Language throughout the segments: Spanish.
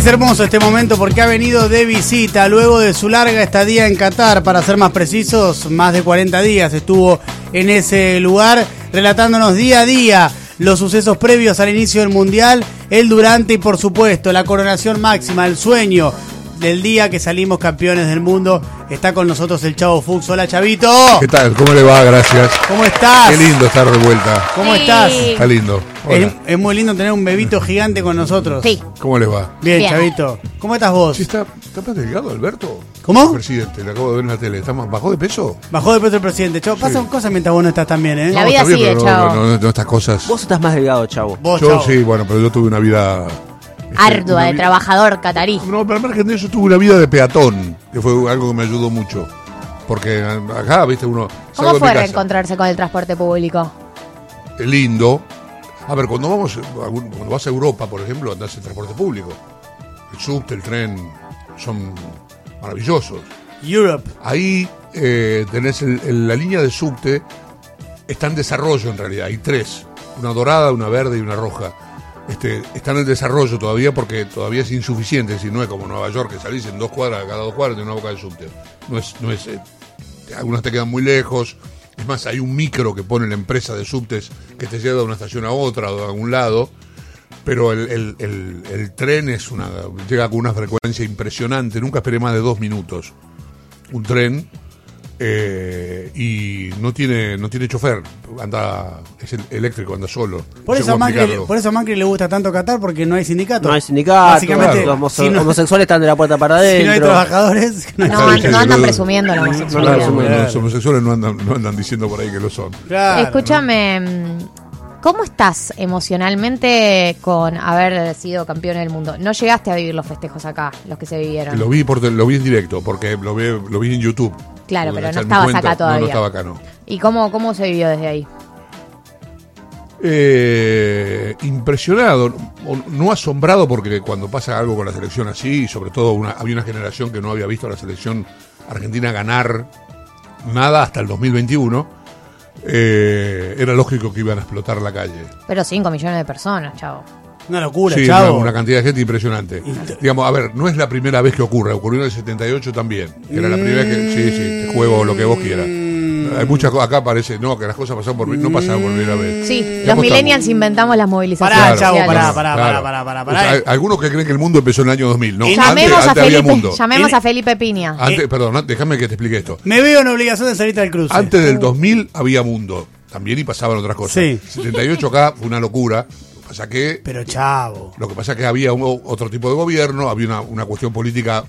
Es hermoso este momento porque ha venido de visita luego de su larga estadía en Qatar, para ser más precisos, más de 40 días estuvo en ese lugar relatándonos día a día los sucesos previos al inicio del Mundial, el durante y por supuesto la coronación máxima, el sueño del día que salimos campeones del mundo. Está con nosotros el Chavo Fuchs. Hola, Chavito. ¿Qué tal? ¿Cómo le va? Gracias. ¿Cómo estás? Qué lindo estar de vuelta. ¿Cómo Sí. estás? Está lindo. Es, muy lindo tener un bebito gigante con nosotros. Sí. ¿Cómo le va? Bien, Bien. Chavito. ¿Cómo estás vos? Sí, está, está más delgado, Alberto. ¿Cómo? El presidente, le acabo de ver en la tele. ¿Está más, ¿Bajó de peso? Bajó de peso el presidente. Chavo, pasan cosas mientras vos no estás tan bien, ¿eh? La vida bien, sigue, chavo. No, no, no, estas cosas. Vos estás más delgado, chavo. Vos, yo Chavo. sí, bueno, pero yo tuve una vida. Este, Ardua, de trabajador catarí. No, pero al margen de eso tuve una vida de peatón, que fue algo que me ayudó mucho. Porque acá, viste, uno. ¿Cómo fue reencontrarse con el transporte público? lindo. A ver, cuando vamos, cuando vas a Europa, por ejemplo, andás en transporte público. El subte, el tren, son maravillosos. Europe. Ahí eh, tenés el- el- la línea de subte, está en desarrollo en realidad, hay tres, una dorada, una verde y una roja. Este, están en desarrollo todavía porque todavía es insuficiente, si no es como Nueva York, que salís en dos cuadras, cada dos cuadras de una boca de subte. No es, no es, eh, algunas te quedan muy lejos. Es más, hay un micro que pone la empresa de subtes que te lleva de una estación a otra o de algún lado. Pero el, el- el- tren es una, llega con una frecuencia impresionante. Nunca esperé más de dos minutos. Un tren eh, y no tiene no tiene chofer. Anda es el- eléctrico, anda solo. Por No eso, a Macri, explicarlo. por eso a Macri le gusta tanto Qatar porque no hay sindicato. No hay sindicato, Básicamente, los homo- si no- homosexuales están de la puerta para Si adentro. no hay trabajadores, no hay No, no andan no- presumiendo la homosexualidad. Claro. los homosexuales no andan, no andan diciendo por ahí que lo son. Claro, Escúchame, ¿cómo estás emocionalmente con haber sido campeón del mundo? No llegaste a vivir los festejos acá, los que se vivieron. Lo vi por, lo vi en directo, porque lo vi, lo vi en YouTube. Claro, pero no estabas acá No, todavía. no estaba acá, no. ¿Y cómo, cómo se vivió desde ahí? Eh, impresionado, o no asombrado porque cuando pasa algo con la selección así, y sobre todo una, había una generación que no había visto a la selección argentina ganar nada hasta el 2021, eh, era lógico que iban a explotar la calle. Pero 5 millones de personas, chavo. Una locura, Sí, una, chavo. una cantidad de gente impresionante. Digamos, a ver, no es la primera vez que ocurre, ocurrió en el 78 también, que era la primera vez que, sí, sí, te juego lo que vos quieras. Hay muchas cosas, acá parece, no, que las cosas pasaron por, no pasaron por primera vez. Sí, los millennials inventamos las movilizaciones. Pará, Claro, chavo, sociales. pará, pará, claro. pará, algunos que creen que el mundo empezó en el año 2000, ¿no? Antes, Llamemos, a, antes había Felipe, mundo. llamemos a Felipe Piña. Antes, perdón, déjame que te explique esto. Me veo en obligación de salir al cruce. Antes del 2000 había mundo, también y pasaban otras cosas. Sí. 78 acá fue una locura. Pasa que, Pero chavo. lo que pasa que había un- otro tipo de gobierno, había una, una cuestión política.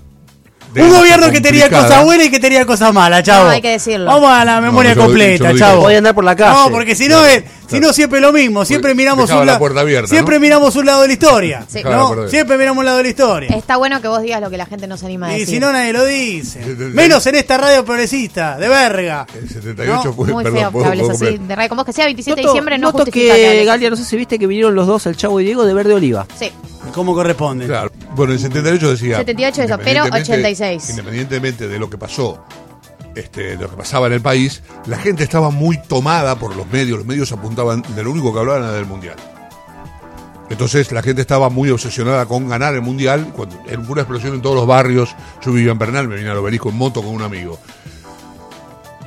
Un gobierno que tenía cosas buenas y que tenía cosas malas, chavo. No, hay que decirlo. Vamos a la memoria yo completa, chavo. Voy a andar por la calle. No, porque si no, es, si no siempre lo mismo. Siempre miramos dejaba un la lado. puerta abierta, Siempre ¿no? miramos un lado de la historia. Sí. Dejaba la ¿no? puerta abierta. Siempre miramos un lado de la historia. Está bueno que vos digas lo que la gente no se anima a Y decir. si no, nadie lo dice. Menos en esta radio progresista, de verga. El 78 No, fue, Muy perdón, feo que ¿puedo- hables puedo así completar? de radio. Como que sea 27 de diciembre no noto justifica que que, hables. Galia, no sé si viste que vinieron los dos, el Chavo y Diego, de Verde Oliva. Sí. ¿Cómo corresponde? Claro. Bueno, el 78 decía. 78 eso, pero independientemente- 86. Independientemente de lo que pasó, este, lo que pasaba en el país, la gente estaba muy tomada por los medios. Los medios apuntaban, de lo único que hablaban era del mundial. Entonces la gente estaba muy obsesionada con ganar el mundial. Cuando, era una explosión en todos los barrios. Yo vivía en Bernal, me vine al obelisco en moto con un amigo.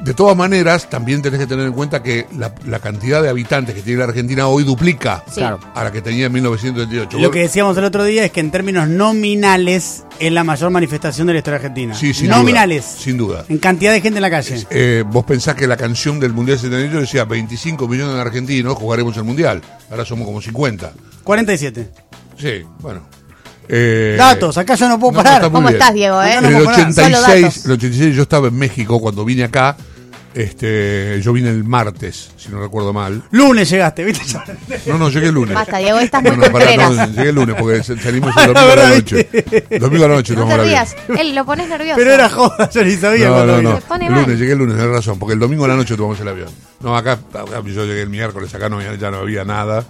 De todas maneras, también tenés que tener en cuenta que la, la cantidad de habitantes que tiene la Argentina hoy duplica Sí. A la que tenía en 1928. Lo que decíamos el otro día es que en términos nominales es la mayor manifestación de la historia argentina. Sí, sin nominales. duda, sin duda. En cantidad de gente en la calle. Eh, vos pensás que la canción del Mundial 78 decía 25 millones de argentinos jugaremos el Mundial. Ahora somos como 50. 47. Sí, bueno. Eh, Datos, acá yo no puedo no, parar. está ¿Cómo bien. estás, Diego? Eh? En el puedo parar. Solo 86, datos. el 86 yo estaba en México cuando vine acá. Este, yo vine el martes, si no recuerdo mal. Lunes llegaste, ¿viste? No, no, llegué el lunes. Basta, Diego, estás muy No, no, contreras. no, llegué el lunes porque salimos el domingo a la noche. Domingo a la noche No tomamos te el avión. rías. Él lo pones nervioso. Pero era joda, yo ni sabía No, no, El lunes, llegué el lunes, tenés razón, porque el domingo a la noche tomamos el avión. No, acá, acá yo llegué el miércoles, acá no, había- ya no había nada.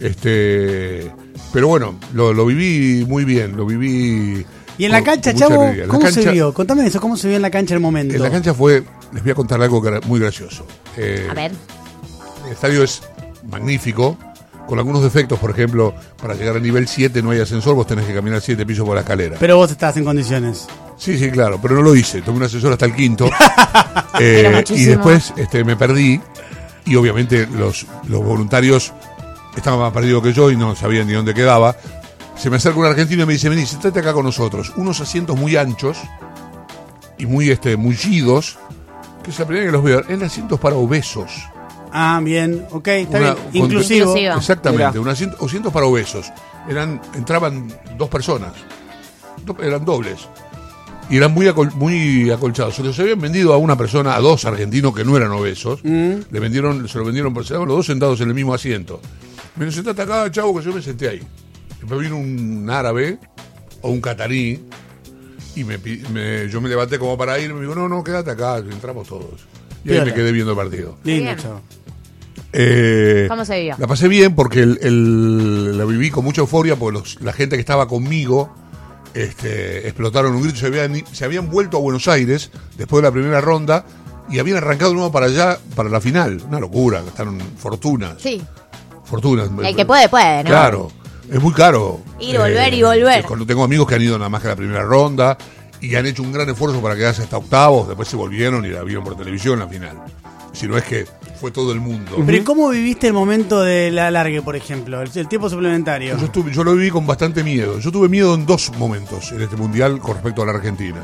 Este, pero bueno, lo, lo viví muy bien, lo viví. Y en la con- cancha, con chavo, ¿cómo se vio? Contame eso, ¿cómo se vio en la cancha el momento? En la cancha fue, les voy a contar algo muy gracioso. Eh, A ver. El estadio es magnífico, con algunos defectos, por ejemplo, para llegar al nivel 7 no hay ascensor, vos tenés que caminar 7 pisos por la escalera. Pero vos estás en condiciones. Sí, sí, claro, pero no lo hice. Tomé un ascensor hasta el quinto. Eh, y después este, me perdí. Y obviamente los, los voluntarios estaban más perdidos que yo y no sabían ni dónde quedaba. Se me acerca un argentino y me dice, vení, sentate acá con nosotros. Unos asientos muy anchos y muy este, mullidos, que es la primera vez que los veo. Eran asientos para obesos. Ah, bien, ok, está Una- bien. Inclusivo. Inclusivo. Exactamente, un asiento, asientos para obesos. Eran, entraban dos personas, Do- eran dobles. Y eran muy, acol- muy acolchados. Se los habían vendido a una persona, a dos argentinos que no eran obesos. Le vendieron, se lo vendieron por separado, los dos sentados en el mismo asiento. Me sentate acá, chavo, que yo me senté ahí. Después vino un árabe o un catarí y me, me- yo me levanté como para ir. Me dijo, no, no, quédate acá, entramos todos. Y ahí Piola. me quedé viendo el partido. Lindo, Bien. chavo. Eh, ¿Cómo se? La pasé bien porque el, el- la viví con mucha euforia porque los- la gente que estaba conmigo este, explotaron un grito. Se habían, se habían vuelto a Buenos Aires después de la primera ronda y habían arrancado de nuevo para allá, para la final. Una locura, gastaron fortunas. Sí. Fortunas. El que puede, puede, ¿no? Claro, es muy caro. Eh, Ir, volver y volver. cuando tengo amigos que han ido nada más que a la primera ronda y han hecho un gran esfuerzo para quedarse hasta octavos, después se volvieron y la vieron por televisión la final. Si no es que fue todo el mundo. Pero ¿y cómo viviste el momento de la largue, por ejemplo? El, el tiempo suplementario. Yo, estuve- yo lo viví con bastante miedo. Yo tuve miedo en dos momentos en este mundial con respecto a la Argentina.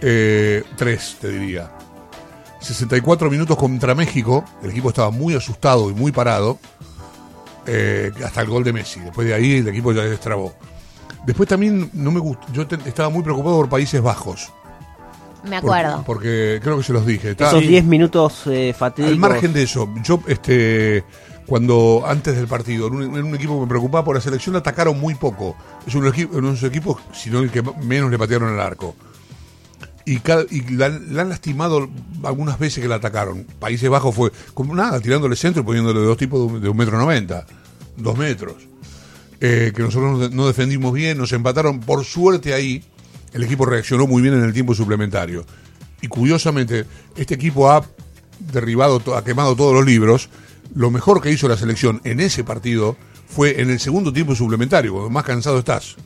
Eh, tres, te diría. 64 minutos contra México. El equipo estaba muy asustado y muy parado. Eh, hasta el gol de Messi. Después de ahí el equipo ya destrabó. Después también no me gustó. Yo te- estaba muy preocupado por Países Bajos. Me Por- acuerdo. Porque, creo que se los dije. Estaba- Esos 10 minutos eh, fatídicos. al margen de eso, yo este cuando antes del partido, en un, en un equipo que me preocupaba por la selección, atacaron muy poco. Es uno de los equipos, sino el que menos le patearon el arco. Y, cada- y la, han lastimado algunas veces que la atacaron. Países Bajos fue como nada, tirándole centro y poniéndole dos tipos de de un metro noventa, dos metros. Eh, que nosotros no- defendimos bien, nos empataron. Por suerte ahí, el equipo reaccionó muy bien en el tiempo suplementario. Y curiosamente, este equipo ha derribado, ha quemado todos los libros. Lo mejor que hizo la selección en ese partido fue en el segundo tiempo suplementario, cuando más cansado estás.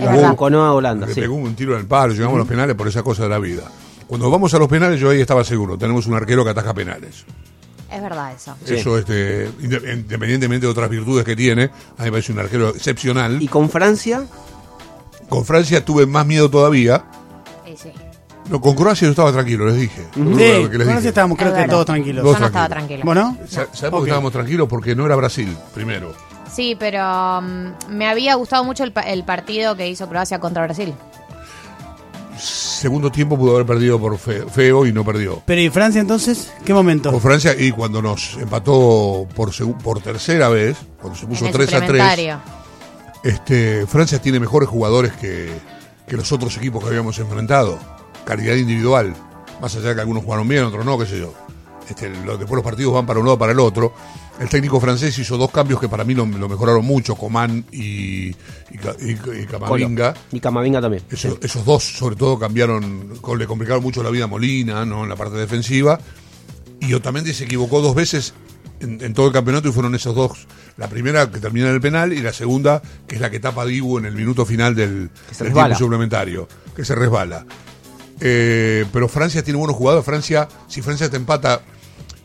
Que la verdad. rinconó a Holanda, Le sí. pegó un tiro en el palo, llegamos a los penales por esa cosa de la vida. Cuando vamos a los penales, yo ahí estaba seguro. Tenemos un arquero que ataja penales. Es verdad eso. Sí. Eso, este, inde- independientemente de otras virtudes que tiene, a mí me parece un arquero excepcional. Y con Francia, Con Francia tuve más miedo todavía. Sí, sí. No, con Croacia yo estaba tranquilo, les dije. Sí, que con dije. eso estábamos creo Es que todos tranquilos. Yo no estaba tranquilos. tranquila. ¿Vos no? Sa- ¿Sabes por Ok. qué estábamos tranquilos? Porque no era Brasil, primero. Sí, pero mm, me había gustado mucho el, pa- el partido que hizo Croacia contra Brasil. Segundo tiempo pudo haber perdido por fe- feo y no perdió. Pero ¿y Francia entonces? ¿Qué momento? Con Francia y cuando nos empató por, segu- por tercera vez, cuando se puso en el 3 a 3, suplementario. este, Francia tiene mejores jugadores que, que los otros equipos que habíamos enfrentado. Calidad individual. Más allá de que algunos jugaron bien, otros no, qué sé yo. Este, lo- después los partidos van para un lado para el otro. El técnico francés hizo dos cambios que para mí lo, lo mejoraron mucho, Coman y, y, y- y Camavinga. y Camavinga también. Eso- Esos dos, sobre todo, cambiaron, le complicaron mucho la vida a Molina, ¿no? En la parte defensiva. Y Otamendi se equivocó dos veces en, en todo el campeonato y fueron esos dos. La primera que termina en el penal y la segunda que es la que tapa Dibu en el minuto final del, del tiempo suplementario, que se resbala. Eh, pero Francia tiene buenos jugadores. Francia, si Francia te empata,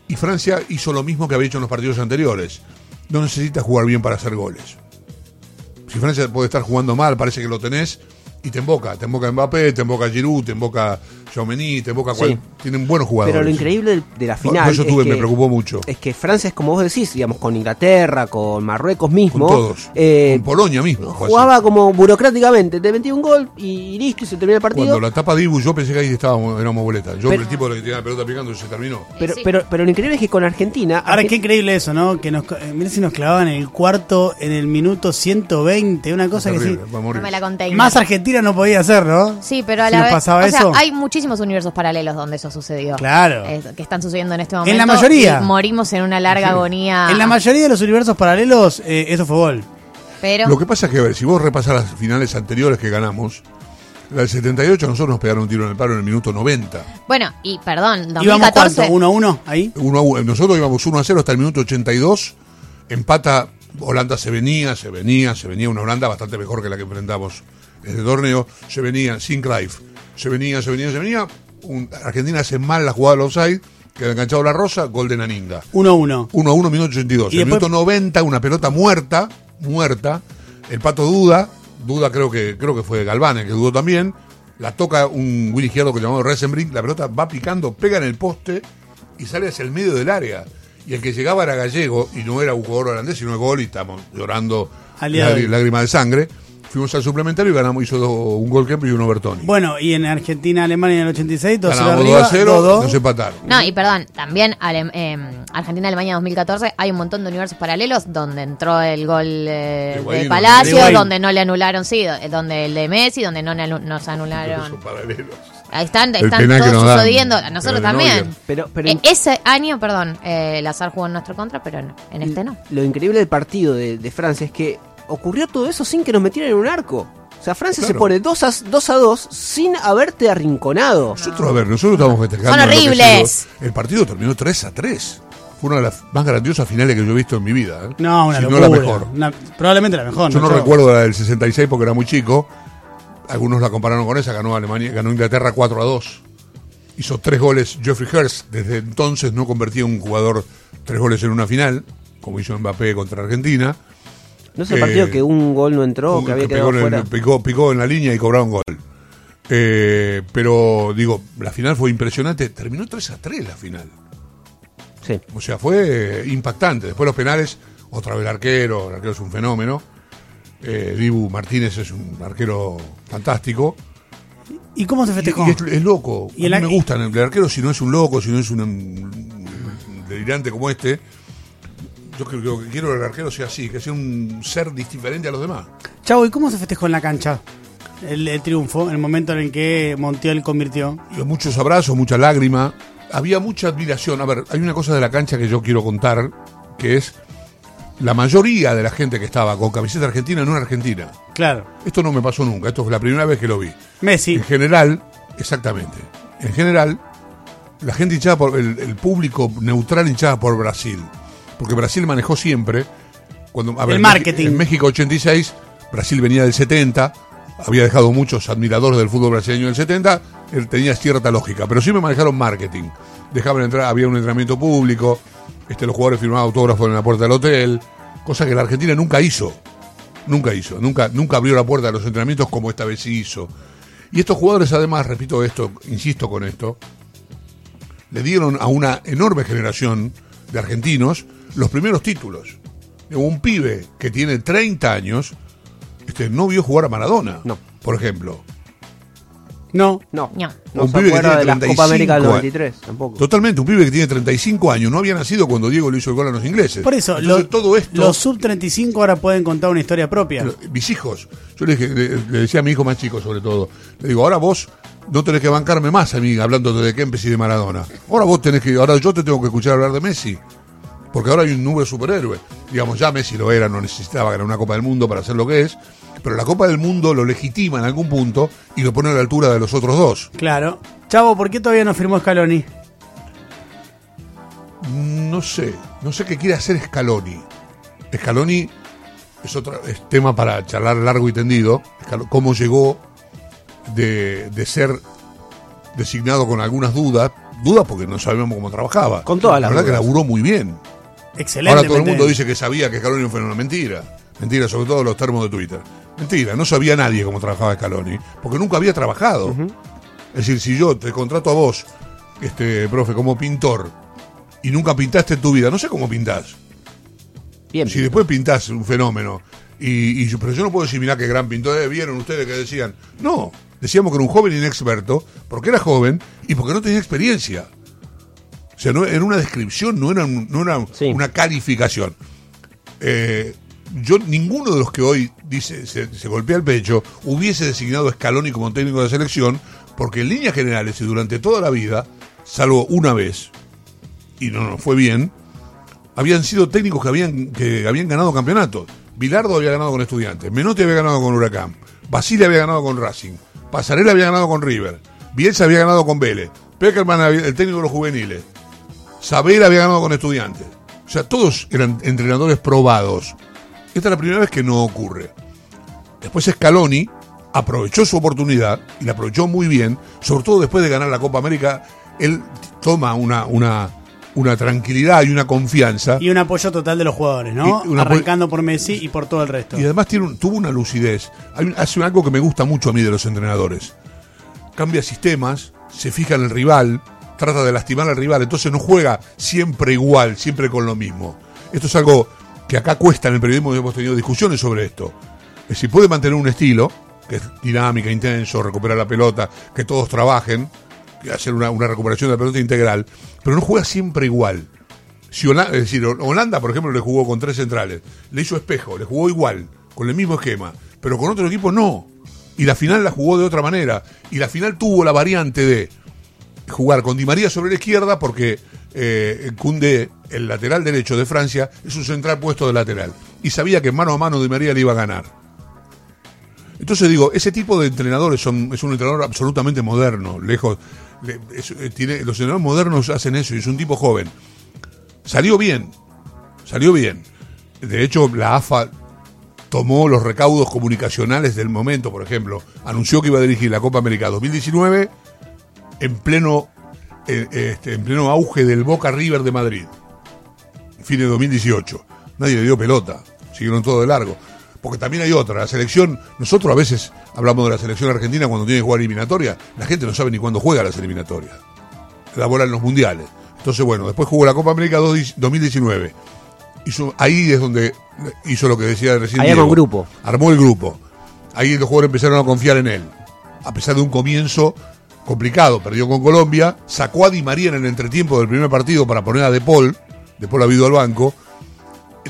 y Francia hizo lo mismo que había hecho en los partidos anteriores. No necesitas jugar bien para hacer goles. Si Francia puede estar jugando mal, parece que lo tenés, y te emboca. Te emboca Mbappé, te emboca Giroud, te emboca Xiaomení, te emboca... cual- Sí. Tienen buenos jugadores. Pero lo increíble de la final. por eso es tuve- que- me preocupó mucho. Es que Francia es como vos decís, digamos, con Inglaterra, con Marruecos mismo. Con todos. eh, Con Polonia mismo. así. jugaba como burocráticamente. Te metía un gol y listo, y se termina el partido. Cuando la tapa Dibu, yo pensé que ahí estábamos, éramos boletas. Yo, Pero- el tipo que tenía la pelota picando, se terminó. Pero, Sí. pero, pero lo increíble es que con Argentina. Ahora, qué increíble eso, ¿no? Que nos, eh, mirá si nos clavaban en el cuarto en el minuto 120, una cosa que sí. Terrible, va a morir. No me la conté. Más Argentina no podía hacer, ¿no? Sí, pero a Si la vez. pasaba o sea, eso. hay muchísimos universos paralelos donde eso sucedió. Claro. Eh, que están sucediendo en este momento. En la mayoría. y morimos en una larga agonía. En la mayoría de los universos paralelos, eh, eso fue gol. Pero. Lo que pasa es que, a ver, si vos repasas las finales anteriores que ganamos, la del 78 a nosotros nos pegaron un tiro en el palo en el minuto 90. Bueno, y perdón, ¿Íbamos 2014. cuánto? ¿1 a 1 ahí? Uno a uno. Nosotros íbamos 1 a 0 hasta el minuto 82. Empata Holanda se venía, se venía, se venía una Holanda bastante mejor que la que enfrentamos el torneo. Se venía sin Cruyff. Se venía, se venía, se venía. Un- Argentina hace mal la jugada del offside. Queda enganchado la rosa, gol de Naninga. 1-1. 1 a 1, minuto 82. Y En el después- minuto 90, una pelota muerta, muerta. El pato duda, duda creo que creo que fue Galván el que dudó también. La toca un Willy Izquierdo que llamado Resenbrink, la pelota va picando, pega en el poste y sale hacia el medio del área. Y el que llegaba era gallego y no era un jugador holandés, sino el gol y estamos llorando lágrimas de sangre. Fuimos al suplementario y ganamos, hizo do- un gol Kemp y uno Bertoni. Bueno, y en Argentina, Alemania en el 86, 2-0 Ganamos 2 arriba, a 0, 2-2. nos empataron. No, y perdón, también Ale- eh, Argentina-Alemania 2014 hay un montón de universos paralelos donde entró el gol eh, De Higuaín, de ¿no? Palacio, Higuaín. donde no le anularon, sí, do- donde el de Messi, donde no le anu- nos anularon. paralelos. Ahí están, El están penal que todos dan, sucediendo, a nosotros pero de también. Neuer. Pero, pero Eh, ese año, perdón, eh, Lazar jugó en nuestro contra, pero no, en este no. lo increíble del partido de, de Francia es que ocurrió todo eso sin que nos metieran en un arco. O sea, Francia se Claro. pone 2 a, 2 a 2 sin haberte arrinconado. Nosotros, a ver, nosotros estamos festejando. Son horribles. El partido terminó 3 a 3. Fue una de las más grandiosas finales que yo he visto en mi vida. ¿eh? No, una Si locura. no la mejor. Una- probablemente la mejor. Yo no Chavo? recuerdo la del 66 porque era muy chico. Algunos la compararon con esa. Ganó Alemania, ganó Inglaterra 4 a 2. Hizo tres goles Geoffrey Hurst. Desde entonces no convertía un jugador tres goles en una final, como hizo Mbappé contra Argentina. No es el Eh, partido que un gol no entró, que había que quedado en el- fuera. picó, picó en la línea y cobraron gol. Eh, pero digo, la final fue impresionante. Terminó 3 a 3 la final. Sí. O sea, fue eh, impactante. Después los penales, otra vez el arquero, el arquero es un fenómeno. Eh, Dibu Martínez es un arquero fantástico. ¿Y cómo se festejó? y es, es loco. Y a mí me gusta el arquero si no es un loco, si no es un, un delirante como este. Yo creo que quiero que el arquero sea así, que sea un ser diferente a los demás. Chavo, ¿y cómo se festejó en la cancha? El, el triunfo, el momento en el que Montiel convirtió. Muchos abrazos, mucha lágrima. Había mucha admiración. A ver, hay una cosa de la cancha que yo quiero contar, que es la mayoría de la gente que estaba con camiseta argentina no era argentina. Claro. Esto no me pasó nunca, esto fue la primera vez que lo vi. Messi. En general, exactamente. En general, la gente hinchada por el, el público neutral hinchada por Brasil. Porque Brasil manejó siempre. Cuando, a El marketing. En México 86, Brasil venía del 70, había dejado muchos admiradores del fútbol brasileño del 70, él tenía cierta lógica, pero siempre manejaron marketing. Dejaban entrar, había un entrenamiento público, este, los jugadores firmaban autógrafos en la puerta del hotel, cosa que la Argentina nunca hizo. Nunca hizo, nunca, nunca abrió la puerta de los entrenamientos como esta vez hizo. Y estos jugadores, además, repito esto, insisto con esto, le dieron a una enorme generación de argentinos los primeros títulos. Un pibe que tiene 30 años este, no vio jugar a Maradona, No. por ejemplo. No. No, No. no Un se pibe que acuerda tiene de la 35 Copa América del años. 93, tampoco. Totalmente, un pibe que tiene 35 años, no había nacido cuando Diego le hizo el gol a los ingleses. Por eso, Entonces, lo- todo esto... los sub-35 ahora pueden contar una historia propia. Mis hijos, yo le, dije- le- le decía a mi hijo más chico sobre todo, le digo, ahora vos no tenés que bancarme más a mí hablando de Kempes y de Maradona. Ahora vos tenés que, ahora yo te tengo que escuchar hablar de Messi. Porque ahora hay un nube superhéroe. Digamos, ya Messi lo era, no necesitaba ganar una Copa del Mundo para ser lo que es, pero la Copa del Mundo lo legitima en algún punto y lo pone a la altura de los otros dos. Claro. Chavo, ¿por qué todavía no firmó Scaloni? No sé, no sé qué quiere hacer Scaloni. Scaloni es otro es tema para charlar largo y tendido. Cómo llegó de, de ser designado con algunas dudas, dudas porque no sabíamos cómo trabajaba. Con todas La las verdad que laburó muy bien. Excelente. Ahora todo el mundo dice que sabía que Scaloni fue una mentira. Mentira, sobre todo los termos de Twitter. Mentira, no sabía nadie cómo trabajaba Scaloni, porque nunca había trabajado. Es decir, si yo te contrato a vos, este profe, como pintor, y nunca pintaste en tu vida, no sé cómo pintás. Bien. Si después pintás un fenómeno, y, pero yo no puedo decir, mirá qué gran pintor, eh, vieron ustedes que decían. No, decíamos que era un joven inexperto, porque era joven y porque no tenía experiencia. O sea, no, era una descripción, no era, no era Sí. una calificación. Eh, yo, ninguno de los que hoy dice se, golpea el pecho hubiese designado a Scaloni como técnico de selección, porque en líneas generales y durante toda la vida, salvo una vez, y no nos fue bien, habían sido técnicos que habían, que habían ganado campeonatos. Bilardo había ganado con Estudiantes, Menotti había ganado con Huracán, Basile había ganado con Racing, Pasarela había ganado con River, Bielsa había ganado con Vélez, Peckerman, el técnico de los juveniles, Sabela había ganado con Estudiantes. O sea, todos eran entrenadores probados. Esta es la primera vez que no ocurre. Después Scaloni aprovechó su oportunidad y la aprovechó muy bien, sobre todo después de ganar la Copa América, él toma una, una, una tranquilidad y una confianza. Y un apoyo total de los jugadores, ¿no? Arrancando por Messi y por todo el resto. Y además tiene un- tuvo una lucidez. Hay hace algo que me gusta mucho a mí de los entrenadores. Cambia sistemas, se fija en el rival, trata de lastimar al rival, entonces no juega siempre igual, siempre con lo mismo. Esto es algo que acá cuesta en el periodismo y hemos tenido discusiones sobre esto. Es decir, puede mantener un estilo, que es dinámica, intenso, recuperar la pelota, que todos trabajen, hacer una, una recuperación de la pelota integral, pero no juega siempre igual. Si Holanda, es decir, Holanda, por ejemplo, le jugó con tres centrales, le hizo espejo, le jugó igual, con el mismo esquema, pero con otro equipo no. Y la final la jugó de otra manera. Y la final tuvo la variante de jugar con Di María sobre la izquierda porque eh, Koundé, el lateral derecho de Francia, es un central puesto de lateral. Y sabía que mano a mano Di María le iba a ganar. Entonces digo, ese tipo de entrenadores es un entrenador absolutamente moderno, lejos. eh, tiene, los entrenadores modernos hacen eso y es un tipo joven. Salió bien, salió bien. De hecho, la AFA tomó los recaudos comunicacionales del momento, por ejemplo, anunció que iba a dirigir la Copa América 2019 en pleno, eh, este, en pleno auge del Boca River de Madrid, fin de 2018. Nadie le dio pelota, siguieron todo de largo. Porque también hay otra, la selección, nosotros a veces hablamos de la selección argentina cuando tiene que jugar eliminatoria, la gente no sabe ni cuándo juega las eliminatorias. La bola en los mundiales. Entonces, bueno, después jugó la Copa América 2019. Hizo, ahí es donde hizo lo que decía recién. Ahí armó Diego. grupo. Armó el grupo. Ahí los jugadores empezaron a confiar en él. A pesar de un comienzo complicado, perdió con Colombia, sacó a Di María en el entretiempo del primer partido para poner a De Paul, De Paul ha ido al banco.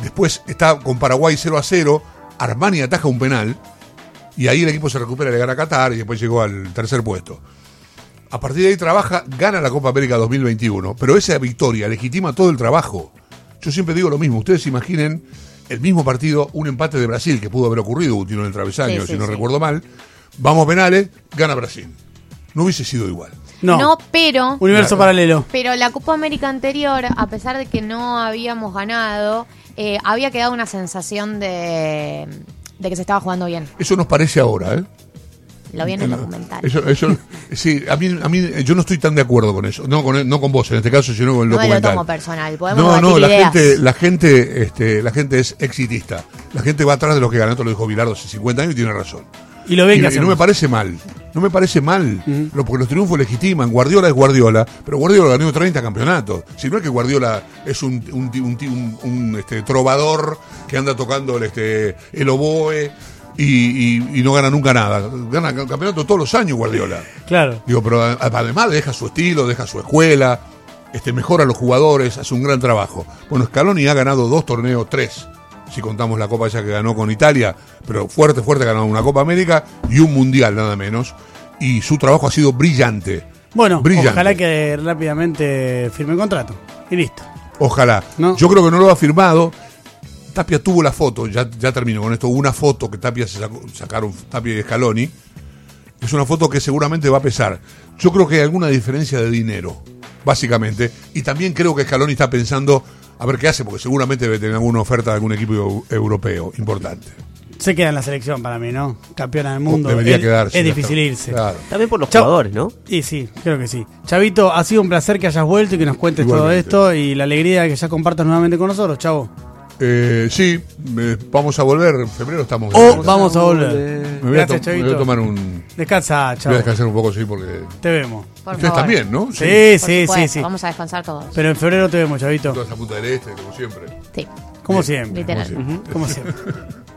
Después está con Paraguay 0 a 0, Armani ataja un penal y ahí el equipo se recupera, le gana a Qatar y después llegó al tercer puesto. A partir de ahí trabaja, gana la Copa América 2021, pero esa victoria legitima todo el trabajo. Yo siempre digo lo mismo, ustedes imaginen el mismo partido, un empate de Brasil que pudo haber ocurrido, un tiro en el travesaño, Sí, sí, si no sí. recuerdo mal. Vamos penales, gana Brasil. No hubiese sido igual. No. pero Universo Claro. paralelo. Pero la Copa América anterior, a pesar de que no habíamos ganado, eh, había quedado una sensación de, de que se estaba jugando bien. Eso nos parece ahora, ¿eh? Lo vi en el documental. Eso, eso, sí, a mí, a mí, yo no estoy tan de acuerdo con eso. No con, no con vos en este caso, sino con el no me lo documental. tomo personal. Podemos No, no, la ideas. gente, la gente, este, la gente es exitista. La gente va atrás de lo que ganó, esto lo dijo Bilardo hace 50 años y tiene razón. Y lo Y, no me parece mal. No me parece mal. Lo- porque los triunfos legitiman. Guardiola es Guardiola, pero Guardiola ganó 30 campeonatos. Si no es que Guardiola es un, un, un este, trovador que anda tocando el, este, el oboe y, y- y no gana nunca nada. Gana campeonato todos los años Guardiola. Claro. Digo, pero además deja su estilo, deja su escuela, este, mejora a los jugadores, hace un gran trabajo. Bueno, Scaloni ha ganado dos torneos, tres, si contamos la Copa esa que ganó con Italia, pero fuerte, fuerte ganado una Copa América y un Mundial, nada menos. Y su trabajo ha sido brillante. Bueno, Brillante. ojalá que rápidamente firme contrato. Y listo. Ojalá. No. Yo creo que no lo ha firmado. Tapia tuvo la foto, ya, ya termino con esto, hubo una foto que Tapia se sacó- sacaron, Tapia y Scaloni. Es una foto que seguramente va a pesar. Yo creo que hay alguna diferencia de dinero, básicamente. Y también creo que Scaloni está pensando a ver qué hace, porque seguramente debe tener alguna oferta de algún equipo eu- europeo importante. Se queda en la selección para mí, ¿no? Campeona del mundo. Debería es, quedarse. Es difícil irse. Claro. También por los jugadores, ¿no? Y sí, creo que sí. Chavito, ha sido un placer que hayas vuelto y que nos cuentes todo esto y la alegría de que ya compartas nuevamente con nosotros, chavo. Eh, sí, eh, vamos a volver. En febrero estamos. de O vuelta. vamos a volver. me, voy a Gracias, to- me voy a Chavito. tomar un. Descansa, Voy a chavo. descansar un poco, sí, porque. Te vemos. Por Ustedes favor. también, ¿no? Sí, sí, sí, sí. Vamos a descansar todos. Pero en febrero te vemos, Chavito. Toda esa punta del este, como siempre. Sí, Como siempre. literal. como siempre. Como siempre.